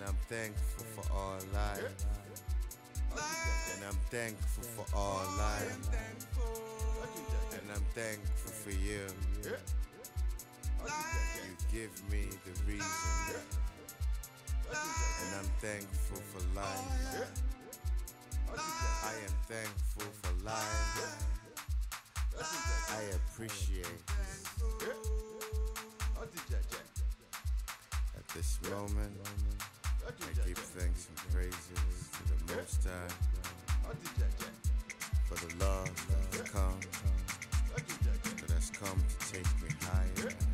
And I'm thankful for all life. And I'm thankful for all life. And I'm thankful for you. You give me the reason. And I'm thankful for life. I am thankful for life. I appreciate at this moment. I give thanks and praises to the Most High. For the love that has come, that has come to take me higher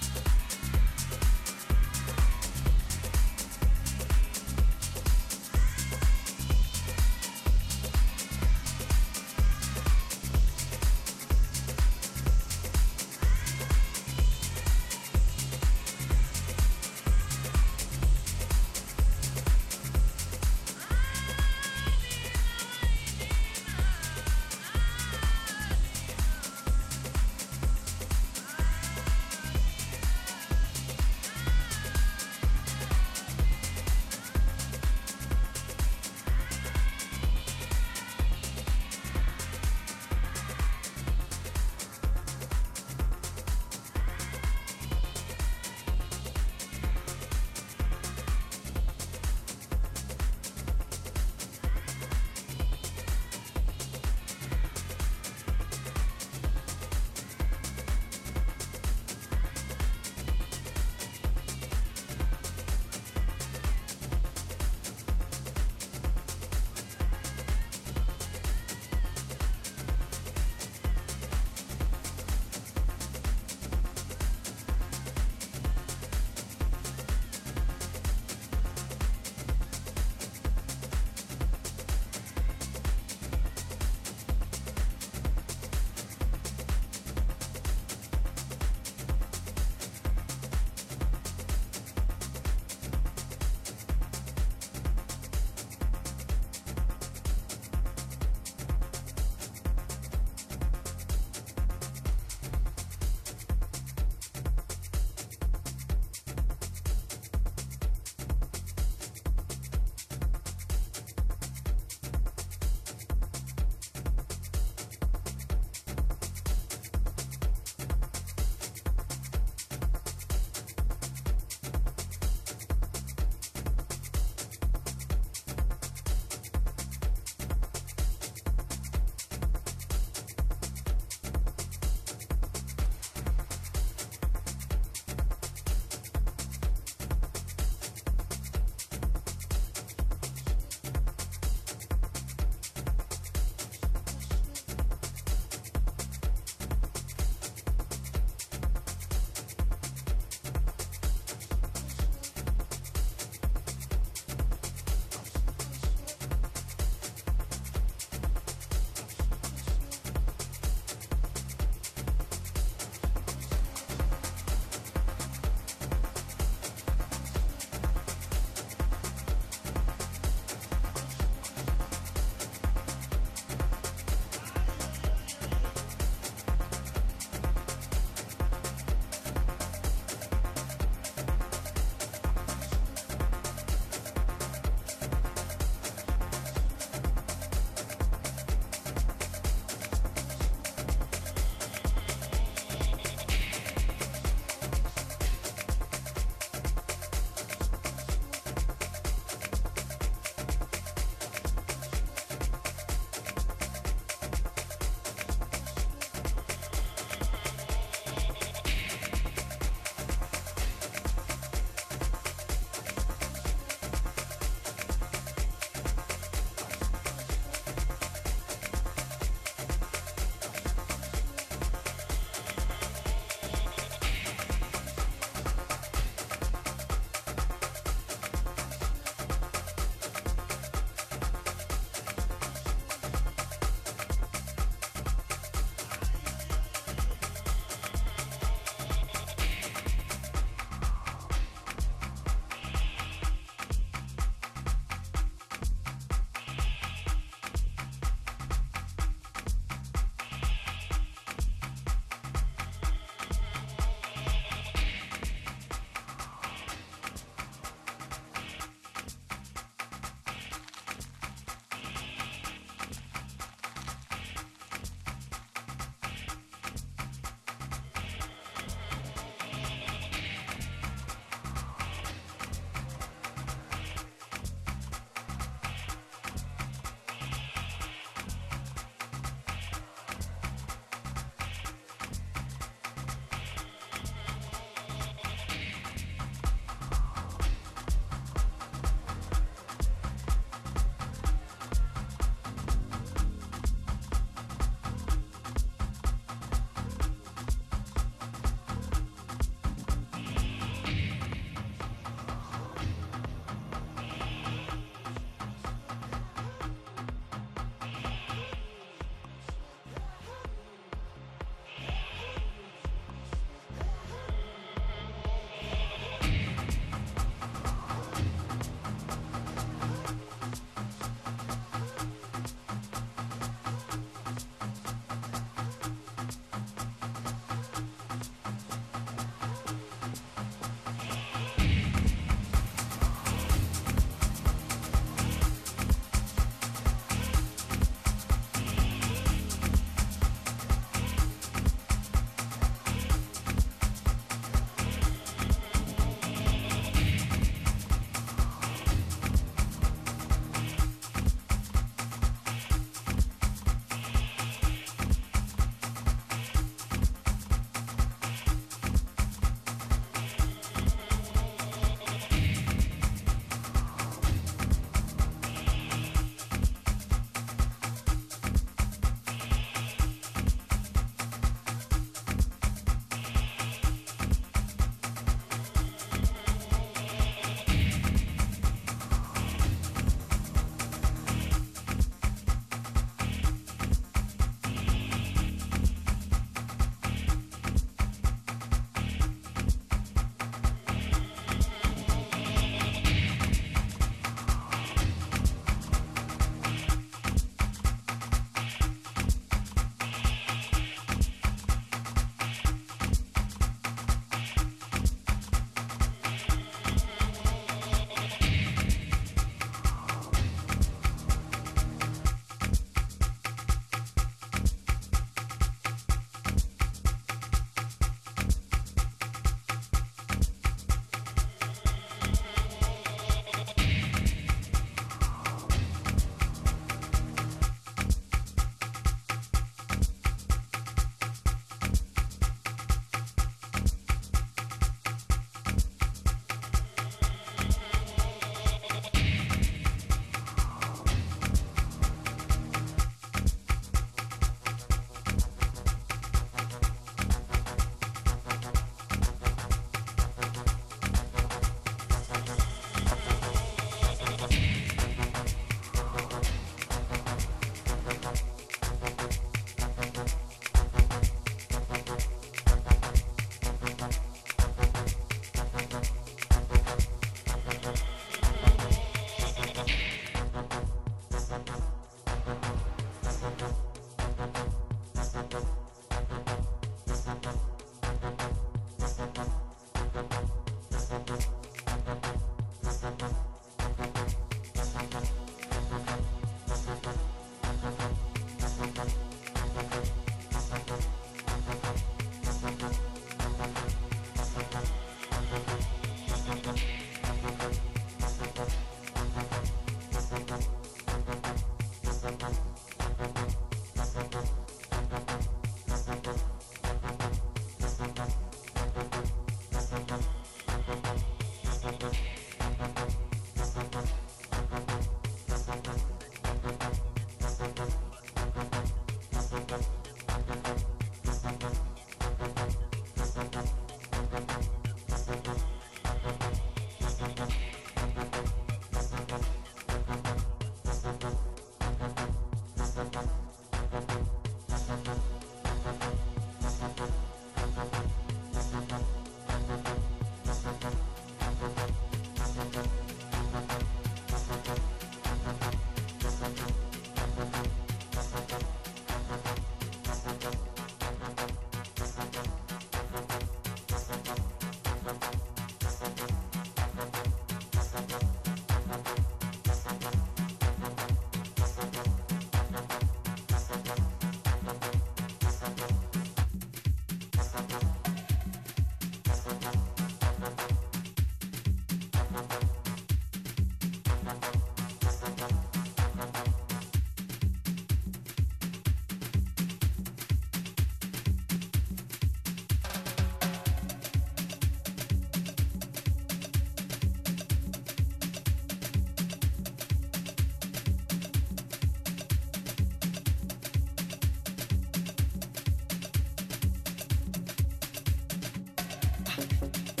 Bye.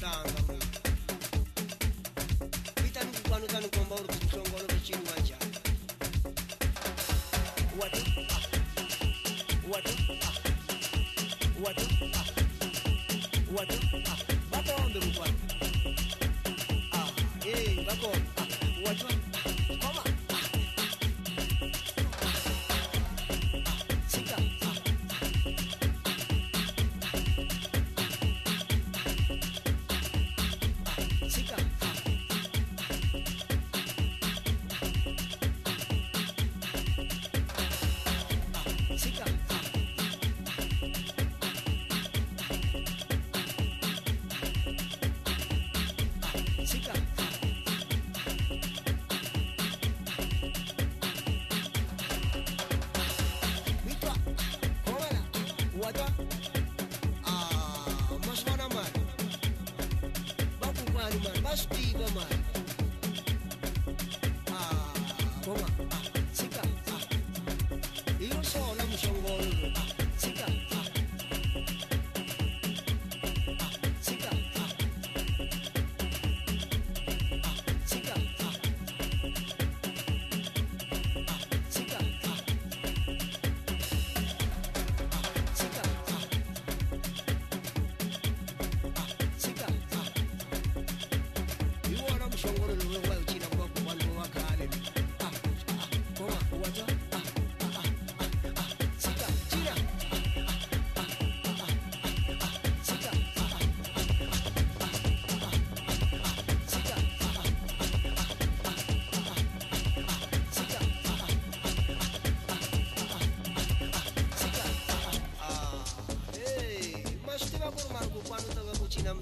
down.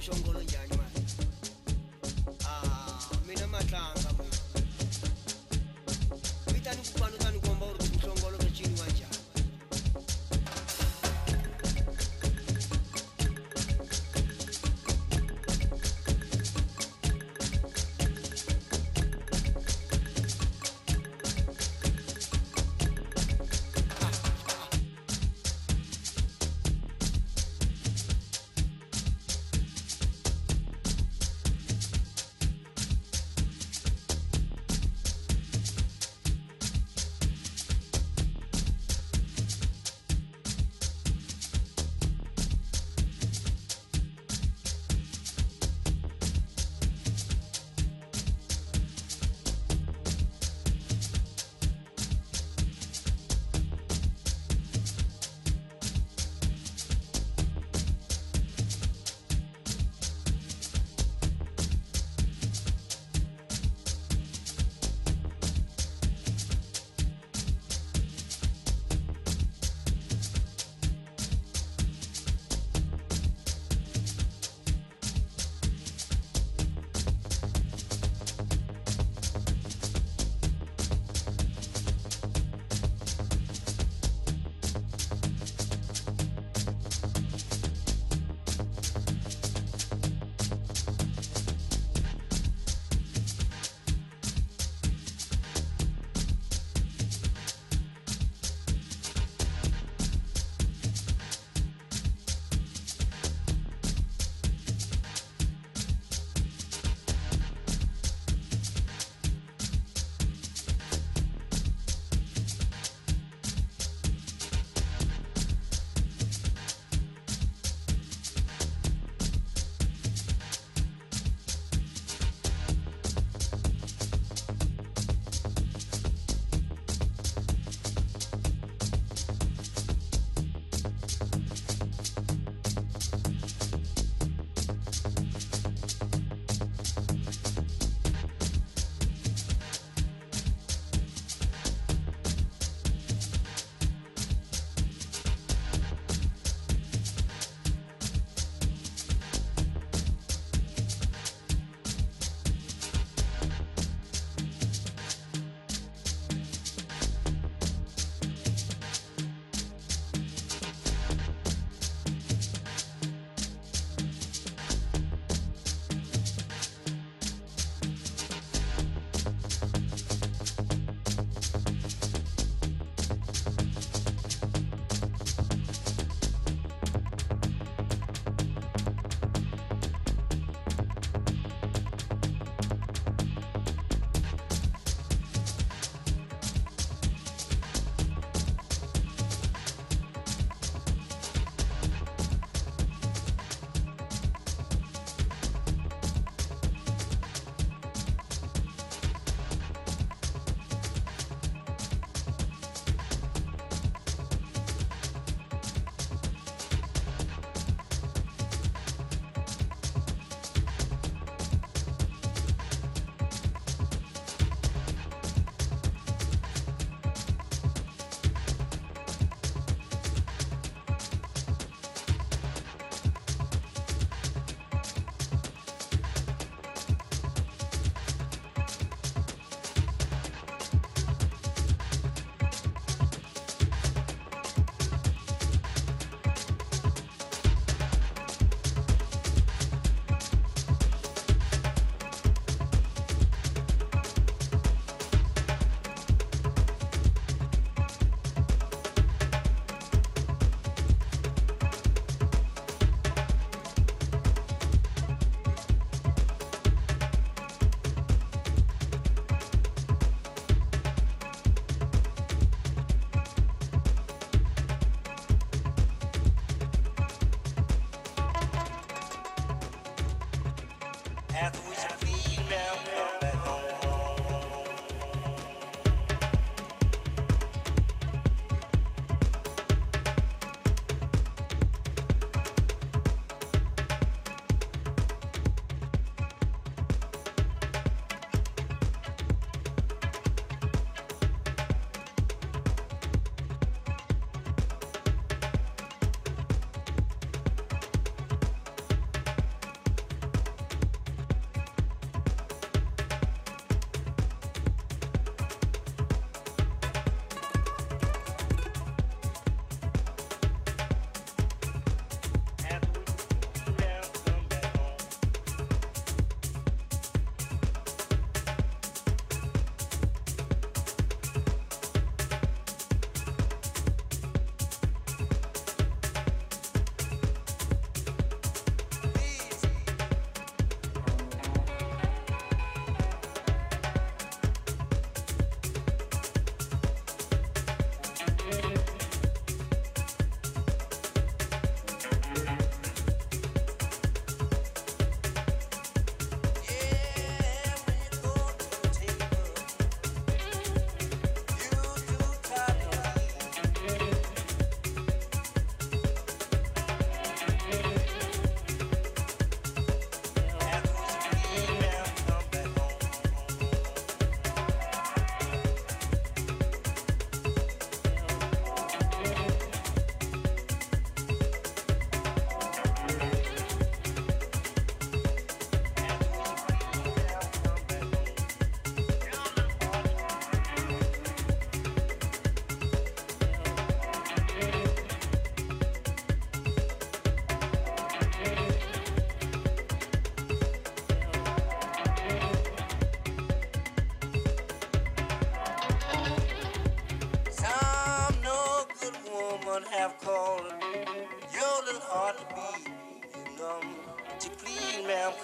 chongo lo athletes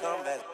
come back.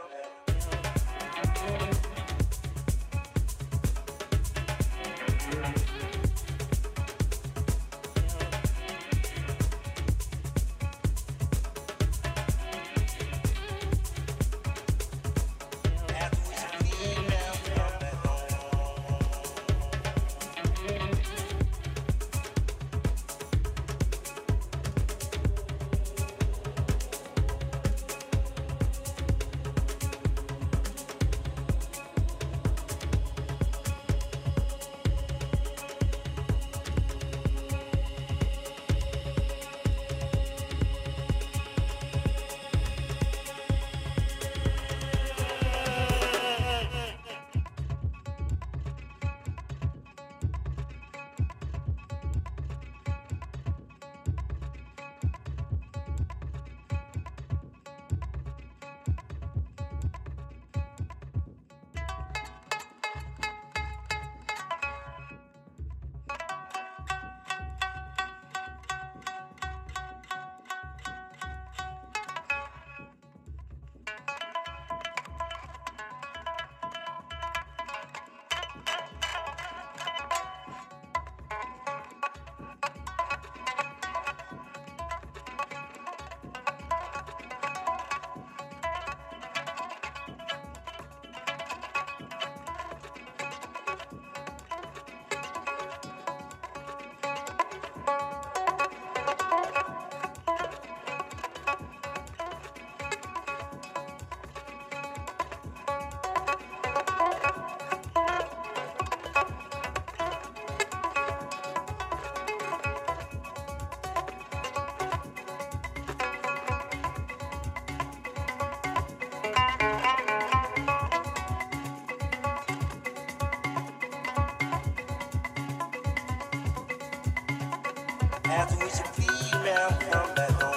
After we should feed, man, come back home.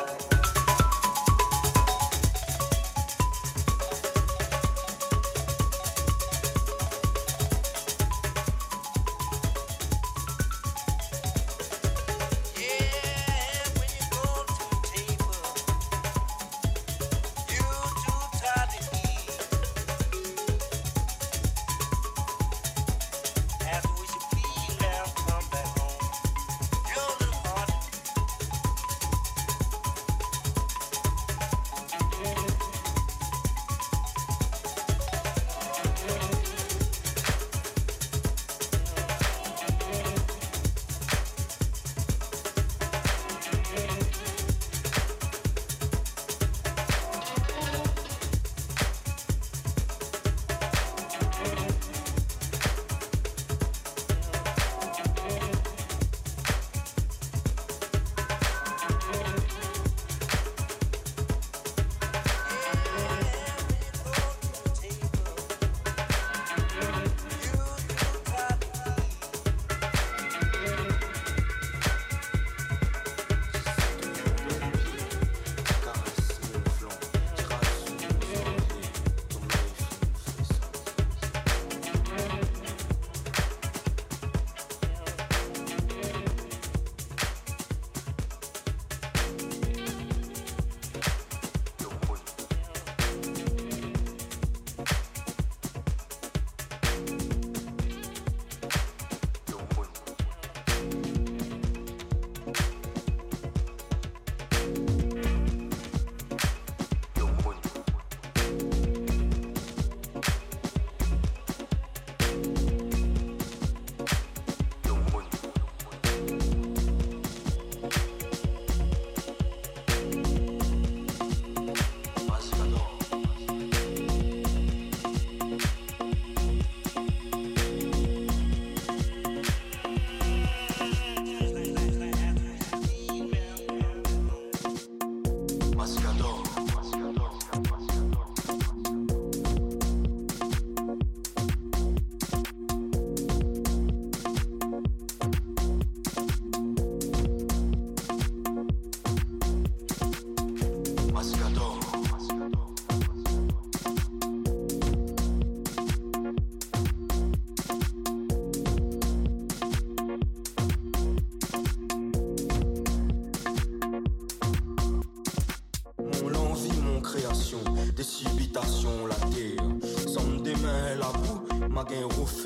fucking woof.